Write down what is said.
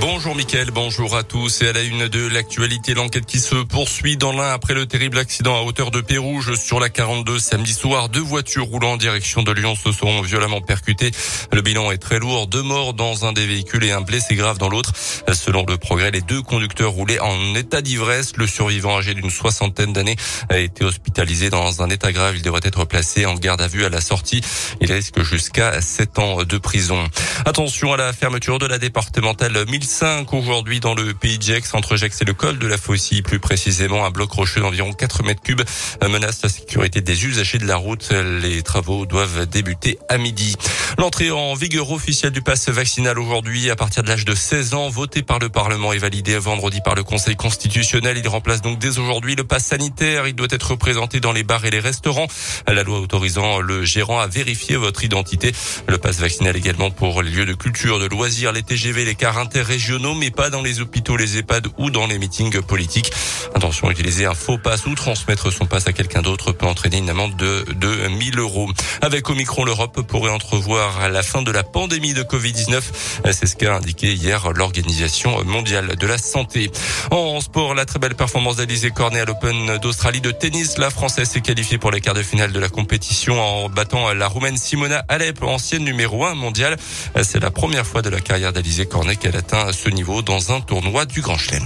Bonjour Mickaël, bonjour à tous et à la une de l'actualité, l'enquête qui se poursuit dans l'un après le terrible accident à hauteur de Pérouge sur la 42 samedi soir. Deux voitures roulant en direction de Lyon se sont violemment percutées. Le bilan est très lourd, deux morts dans un des véhicules et un blessé grave dans l'autre. Selon le progrès, les deux conducteurs roulaient en état d'ivresse. Le survivant âgé d'une soixantaine d'années a été hospitalisé dans un état grave. Il devrait être placé en garde à vue à la sortie. Il risque jusqu'à sept ans de prison. Attention à la fermeture de la départementale 1000 5 aujourd'hui dans le pays de Gex, entre Gex et le col de la Faucille, plus précisément un bloc rocheux d'environ 4 mètres cubes menace la sécurité des usagers de la route. Les travaux doivent débuter à midi. L'entrée en vigueur officielle du pass vaccinal aujourd'hui à partir de l'âge de 16 ans, voté par le Parlement et validé vendredi par le Conseil constitutionnel. Il remplace donc dès aujourd'hui le pass sanitaire. Il doit être présenté dans les bars et les restaurants. La loi autorisant le gérant à vérifier votre identité. Le pass vaccinal également pour les lieux de culture, de loisirs, les TGV, les cars interrégionaux régionaux, mais pas dans les hôpitaux, les EHPAD ou dans les meetings politiques. Attention, utiliser un faux passe ou transmettre son passe à quelqu'un d'autre peut entraîner une amende de, de 1000 euros. Avec Omicron, l'Europe pourrait entrevoir la fin de la pandémie de Covid-19. C'est ce qu'a indiqué hier l'Organisation mondiale de la santé. En sport, la très belle performance d'Alizé Cornet à l'Open d'Australie de tennis. La Française s'est qualifiée pour les quarts de finale de la compétition en battant la Roumaine Simona Alep, ancienne numéro 1 mondiale. C'est la première fois de la carrière d'Alizé Cornet qu'elle atteint ce niveau dans un tournoi du Grand Chelem.